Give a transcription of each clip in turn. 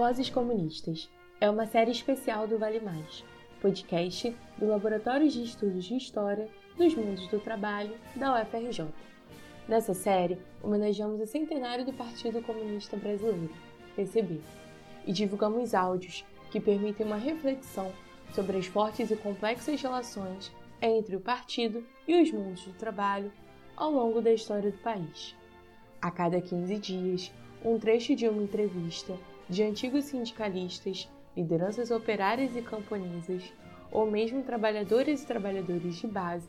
Vozes Comunistas é uma série especial do Vale Mais, podcast do Laboratório de Estudos de História dos Mundos do Trabalho da UFRJ. Nessa série, homenageamos o centenário do Partido Comunista Brasileiro, PCB, e divulgamos áudios que permitem uma reflexão sobre as fortes e complexas relações entre o partido e os mundos do trabalho ao longo da história do país. A cada 15 dias, um trecho de uma entrevista de antigos sindicalistas, lideranças operárias e camponesas, ou mesmo trabalhadoras e trabalhadores de base,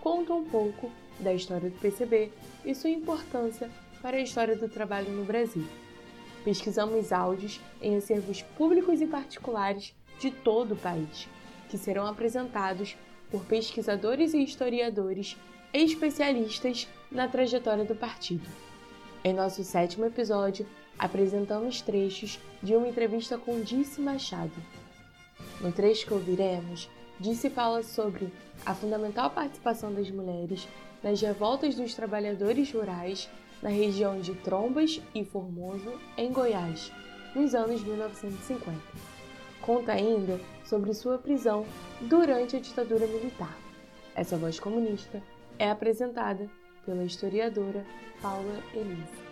contam um pouco da história do PCB e sua importância para a história do trabalho no Brasil. Pesquisamos áudios em acervos públicos e particulares de todo o país, que serão apresentados por pesquisadores e historiadores especialistas na trajetória do partido. Em nosso sétimo episódio, apresentamos trechos de uma entrevista com Dice Machado. No trecho que ouviremos, Dice fala sobre a fundamental participação das mulheres nas revoltas dos trabalhadores rurais na região de Trombas e Formoso, em Goiás, nos anos 1950. Conta ainda sobre sua prisão durante a ditadura militar. Essa voz comunista é apresentada pela historiadora Paula Elise.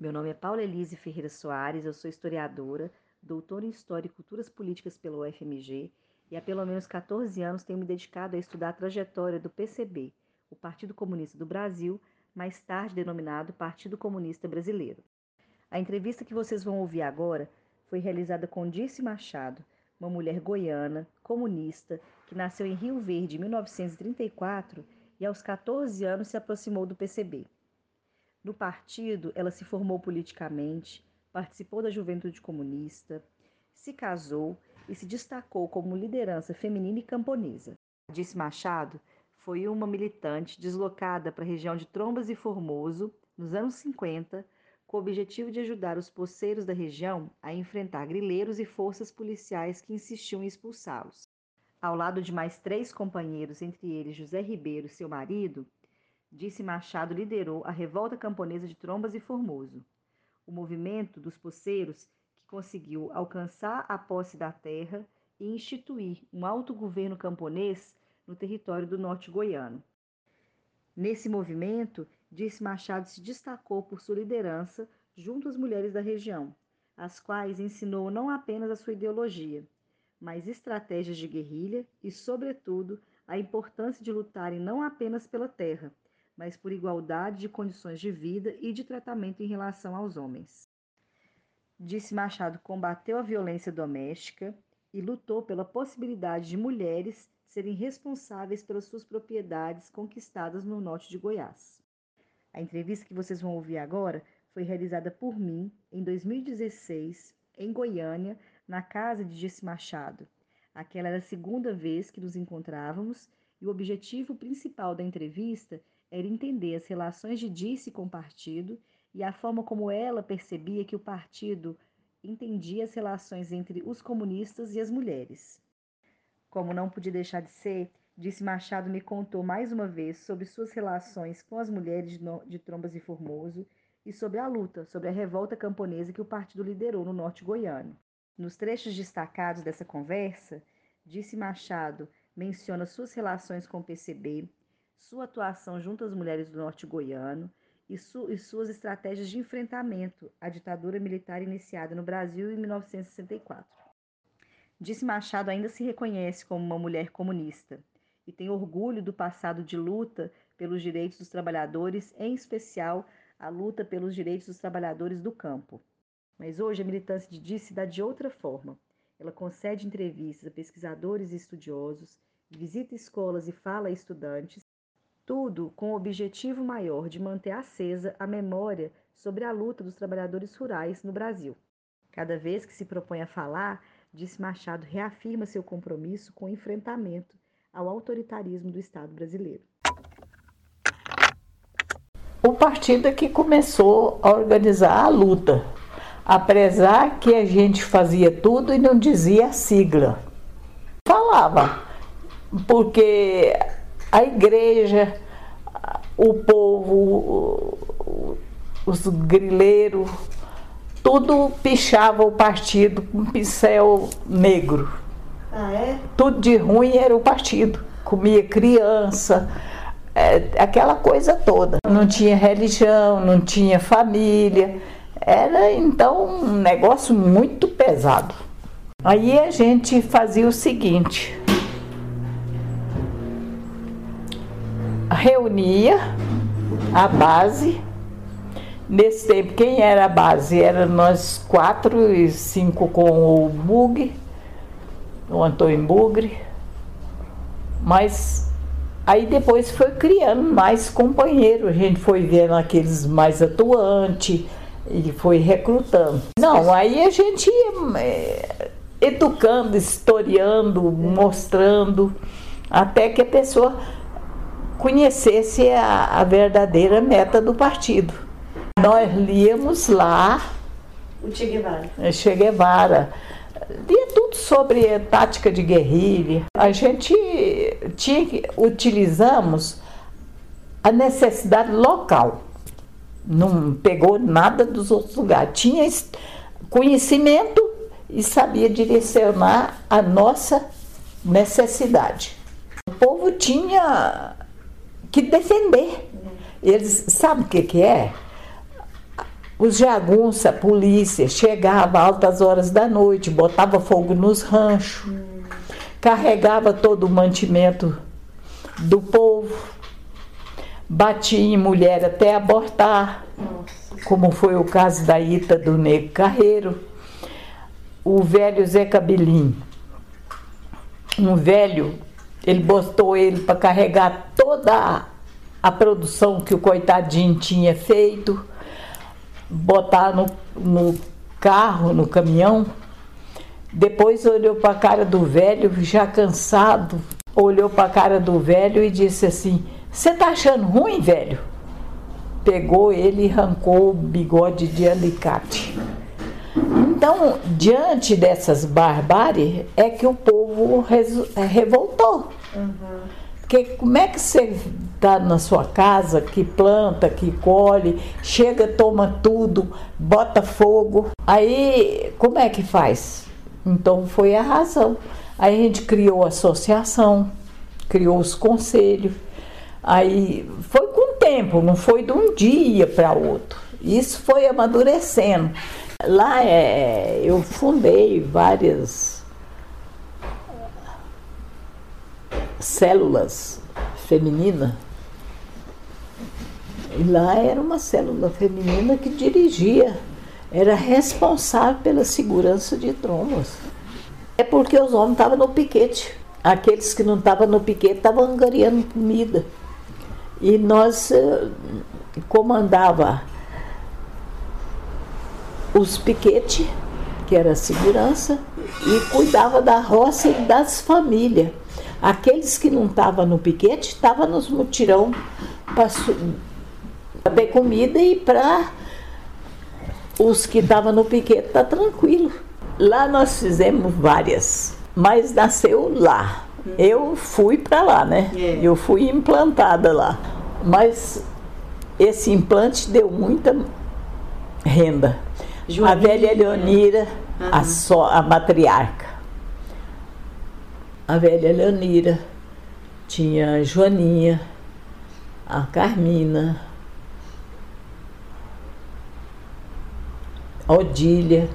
Meu nome é Paula Elise Ferreira Soares, eu sou historiadora, doutora em História e Culturas Políticas pelo UFMG e há pelo menos 14 anos tenho me dedicado a estudar a trajetória do PCB, o Partido Comunista do Brasil, mais tarde denominado Partido Comunista Brasileiro. A entrevista que vocês vão ouvir agora foi realizada com Dirce Machado, uma mulher goiana, comunista, que nasceu em Rio Verde em 1934 e aos 14 anos se aproximou do PCB. No partido, ela se formou politicamente, participou da juventude comunista, se casou e se destacou como liderança feminina e camponesa. Dirce Machado foi uma militante deslocada para a região de Trombas e Formoso nos anos 50 com o objetivo de ajudar os poceiros da região a enfrentar grileiros e forças policiais que insistiam em expulsá-los. Ao lado de mais três companheiros, entre eles José Ribeiro, seu marido, Disse Machado liderou a revolta camponesa de Trombas e Formoso, o movimento dos poceiros que conseguiu alcançar a posse da terra e instituir um autogoverno camponês no território do norte goiano. Nesse movimento, Disse Machado se destacou por sua liderança junto às mulheres da região, às quais ensinou não apenas a sua ideologia, mas estratégias de guerrilha e, sobretudo, a importância de lutarem não apenas pela terra, mas por igualdade de condições de vida e de tratamento em relação aos homens. Disse Machado combateu a violência doméstica e lutou pela possibilidade de mulheres serem responsáveis pelas suas propriedades conquistadas no norte de Goiás. A entrevista que vocês vão ouvir agora foi realizada por mim em 2016, em Goiânia, na casa de Disse Machado. Aquela era a segunda vez que nos encontrávamos e o objetivo principal da entrevista era entender as relações de Disse com o partido e a forma como ela percebia que o partido entendia as relações entre os comunistas e as mulheres. Como não podia deixar de ser, Disse Machado me contou mais uma vez sobre suas relações com as mulheres de Trombas e Formoso e sobre a luta, sobre a revolta camponesa que o partido liderou no norte goiano. Nos trechos destacados dessa conversa, Disse Machado menciona suas relações com o PCB, sua atuação junto às mulheres do norte goiano e, su e suas estratégias de enfrentamento à ditadura militar iniciada no Brasil em 1964. Disse Machado ainda se reconhece como uma mulher comunista e tem orgulho do passado de luta pelos direitos dos trabalhadores, em especial a luta pelos direitos dos trabalhadores do campo. Mas hoje a militância de Diz se dá de outra forma. Ela concede entrevistas a pesquisadores e estudiosos, visita escolas e fala a estudantes, tudo com o objetivo maior de manter acesa a memória sobre a luta dos trabalhadores rurais no Brasil. Cada vez que se propõe a falar, disse Machado reafirma seu compromisso com o enfrentamento ao autoritarismo do Estado brasileiro. O partido é que começou a organizar a luta, apesar que a gente fazia tudo e não dizia a sigla. Falava, porque a igreja, o povo, os grileiros, tudo pichava o partido com pincel negro. Ah, é? Tudo de ruim era o partido. Comia criança, é, aquela coisa toda. Não tinha religião, não tinha família. Era então um negócio muito pesado. Aí a gente fazia o seguinte: reunia a base. Nesse tempo, quem era a base? Era nós quatro e cinco com o Bug, o Antônio Bugre. Mas aí depois foi criando mais companheiros, a gente foi vendo aqueles mais atuantes e foi recrutando. Não, aí a gente ia é, educando, historiando, mostrando, até que a pessoa conhecesse a, a verdadeira meta do partido. Nós líamos lá O Che Guevara. Che Guevara, lia tudo sobre tática de guerrilha. A gente tinha que, utilizamos a necessidade local. Não pegou nada dos outros lugares. Tinha conhecimento e sabia direcionar a nossa necessidade. O povo tinha que defender. Eles sabem o que, que é? Os jagunços, a polícia, chegava altas horas da noite, botava fogo nos ranchos, carregava todo o mantimento do povo, batia em mulher até abortar, como foi o caso da Ita do Negro Carreiro, o velho Zé Cabelinho, um velho, ele botou ele para carregar toda a, produção que o coitadinho tinha feito botar no, no carro, no caminhão. Depois olhou para a cara do velho, já cansado, olhou para a cara do velho e disse assim: Você tá achando ruim, velho? Pegou ele e arrancou o bigode de alicate. Então, diante dessas barbáries, é que o povo revoltou. Uhum. Porque como é que você está na sua casa, que planta, que colhe, chega, toma tudo, bota fogo. Aí, como é que faz? Então foi a razão. Aí a gente criou a associação, criou os conselhos. Aí foi com o tempo, não foi de um dia para outro. Isso foi amadurecendo. Lá é, eu fundei várias células femininas. E lá era uma célula feminina que dirigia, era responsável pela segurança de trombas. É porque os homens estavam no piquete. Aqueles que não estavam no piquete estavam angariando comida. E nós eh, comandava os piquetes, que era a segurança, e cuidava da roça e das famílias. Aqueles que não estavam no piquete estavam nos mutirão para ter comida e para os que estavam no piquete tá tranquilo. Lá nós fizemos várias, mas nasceu lá. Eu fui para lá, né? É. Eu fui implantada lá. Mas esse implante deu muita renda. A velha Leonira, uhum. a, só, a matriarca a velha Leonira, tinha a Joaninha, a Carmina, a Odília,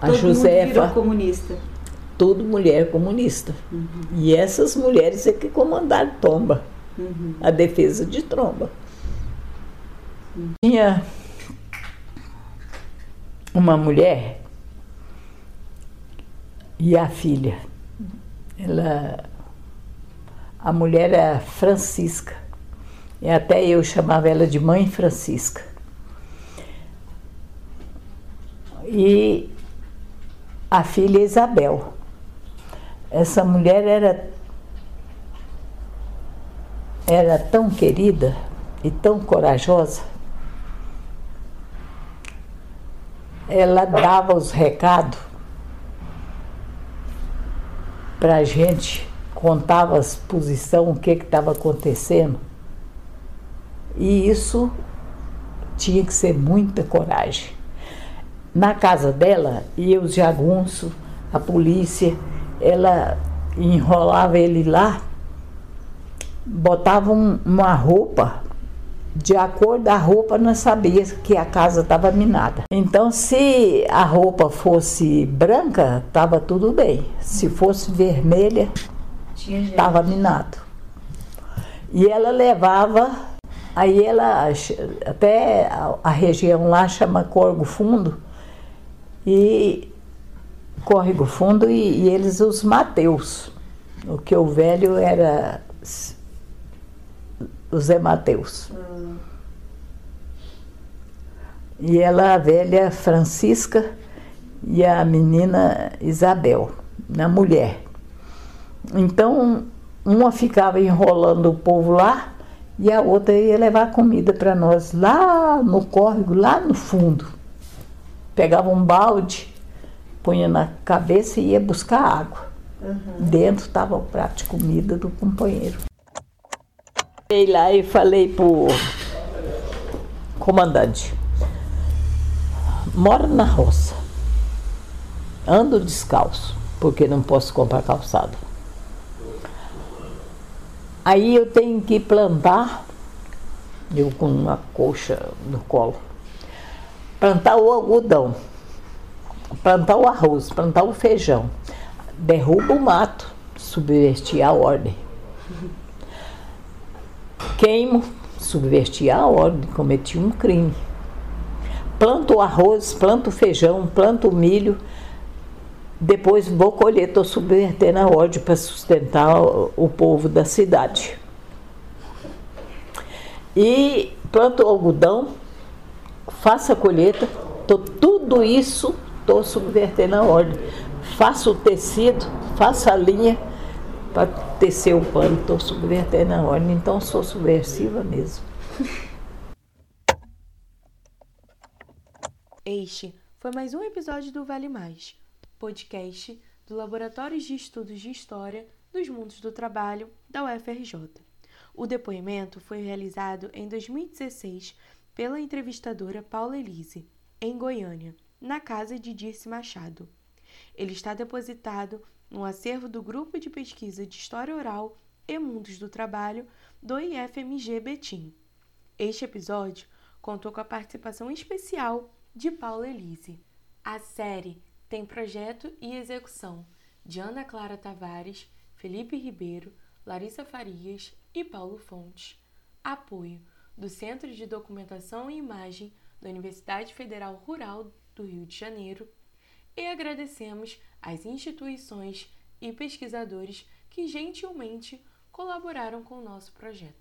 a Todo Josefa. Mundo comunista. Tudo mulher comunista. Uhum. E essas mulheres é que comandaram Tomba, uhum. a defesa de Tromba. Uhum. Tinha uma mulher e a filha. Ela, a mulher era Francisca. E até eu chamava ela de mãe Francisca. E a filha Isabel. Essa mulher era era tão querida e tão corajosa. Ela dava os recados para a gente contava a exposição, o que estava acontecendo. E isso tinha que ser muita coragem. Na casa dela, ia os jagunços, a polícia, ela enrolava ele lá, botava um, uma roupa, de acordo a roupa nós sabíamos que a casa estava minada. Então se a roupa fosse branca, estava tudo bem. Se fosse vermelha, estava minado. E ela levava, aí ela até a, a região lá chama Corgo Fundo, e Córrego Fundo e, e eles os Mateus. O que o velho era o Zé Mateus. Hum. E ela, a velha Francisca e a menina Isabel, na mulher. Então, uma ficava enrolando o povo lá e a outra ia levar comida para nós lá no córrego, lá no fundo. Pegava um balde, punha na cabeça e ia buscar água. Uhum. Dentro estava o prato de comida do companheiro. Fui lá e falei pro comandante, moro na roça, ando descalço, porque não posso comprar calçado. Aí eu tenho que plantar, eu com uma coxa no colo, plantar o algodão, plantar o arroz, plantar o feijão, derruba o mato, subvertir a ordem queimo, subverti a ordem, cometi um crime. Planto arroz, planto feijão, planto milho, depois vou colher, estou subvertendo a ordem para sustentar o, povo da cidade. E planto algodão, faço a colheita, tô, tudo isso estou subvertendo a ordem. Faço o tecido, faço a linha, para tecer o pano, estou subvertendo a ordem, então sou subversiva mesmo. Este foi mais um episódio do Vale Mais, podcast do Laboratório de Estudos de História dos Mundos do Trabalho da UFRJ. O depoimento foi realizado em 2016 pela entrevistadora Paula Elise, em Goiânia, na casa de Dirce Machado. Ele está depositado no acervo do Grupo de Pesquisa de História Oral e Mundos do Trabalho do IFMG Betim. Este episódio contou com a participação especial de Paula Elise. A série tem projeto e execução de Ana Clara Tavares, Felipe Ribeiro, Larissa Farias e Paulo Fontes. Apoio do Centro de Documentação e Imagem da Universidade Federal Rural do Rio de Janeiro e agradecemos às instituições e pesquisadores que gentilmente colaboraram com o nosso projeto.